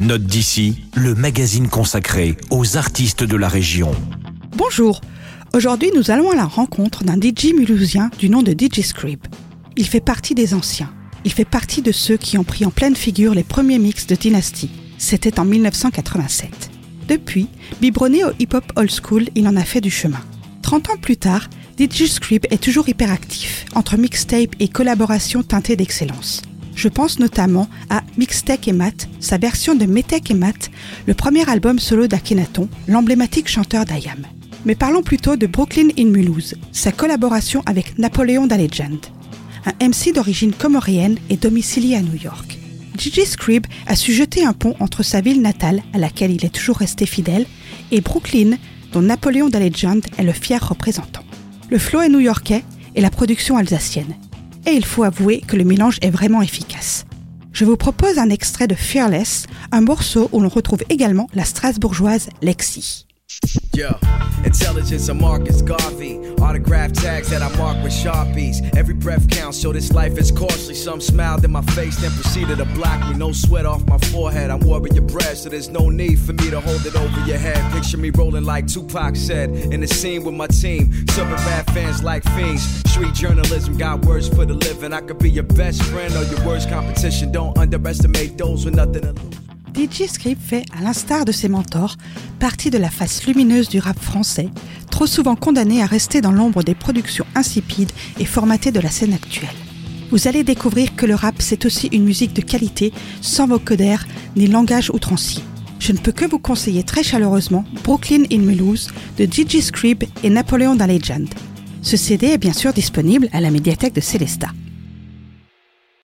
Note d'ici, le magazine consacré aux artistes de la région. Bonjour. Aujourd'hui, nous allons à la rencontre d'un DJ mulhousien du nom de DJ Scrib. Il fait partie des anciens. Il fait partie de ceux qui ont pris en pleine figure les premiers mix de Dynasty. C'était en 1987. Depuis, biberonné au hip-hop old school, il en a fait du chemin. 30 ans plus tard, DJ Scrib est toujours hyperactif, entre mixtape et collaboration teintée d'excellence. Je pense notamment à Mixtech et Matt, sa version de Metech et Matt, le premier album solo d'Akhenaton, l'emblématique chanteur d'Ayam. Mais parlons plutôt de Brooklyn in Mulhouse, sa collaboration avec Napoléon da Legend, un MC d'origine comorienne et domicilié à New York. Gigi Scribb a su jeter un pont entre sa ville natale, à laquelle il est toujours resté fidèle, et Brooklyn, dont Napoléon da Legend est le fier représentant. Le flow est new-yorkais et la production alsacienne et il faut avouer que le mélange est vraiment efficace. Je vous propose un extrait de Fearless, un morceau où l'on retrouve également la strasbourgeoise Lexi. Yo, intelligence of Marcus Garvey. Autograph tags that I mark with sharpies. Every breath counts, so this life is costly. Some smiled in my face, then proceeded to block me. No sweat off my forehead. I'm warming your breath, so there's no need for me to hold it over your head. Picture me rolling like Tupac said in the scene with my team. Serving rap fans like fiends. Street journalism got words for the living. I could be your best friend or your worst competition. Don't underestimate those with nothing to lose. DJ Script fait, à l'instar de ses mentors, partie de la face lumineuse du rap français, trop souvent condamné à rester dans l'ombre des productions insipides et formatées de la scène actuelle. Vous allez découvrir que le rap, c'est aussi une musique de qualité, sans vocodère ni langage outrancier. Je ne peux que vous conseiller très chaleureusement Brooklyn in Mulhouse de DJ Scrib et Napoléon dans Legend. Ce CD est bien sûr disponible à la médiathèque de Célestat.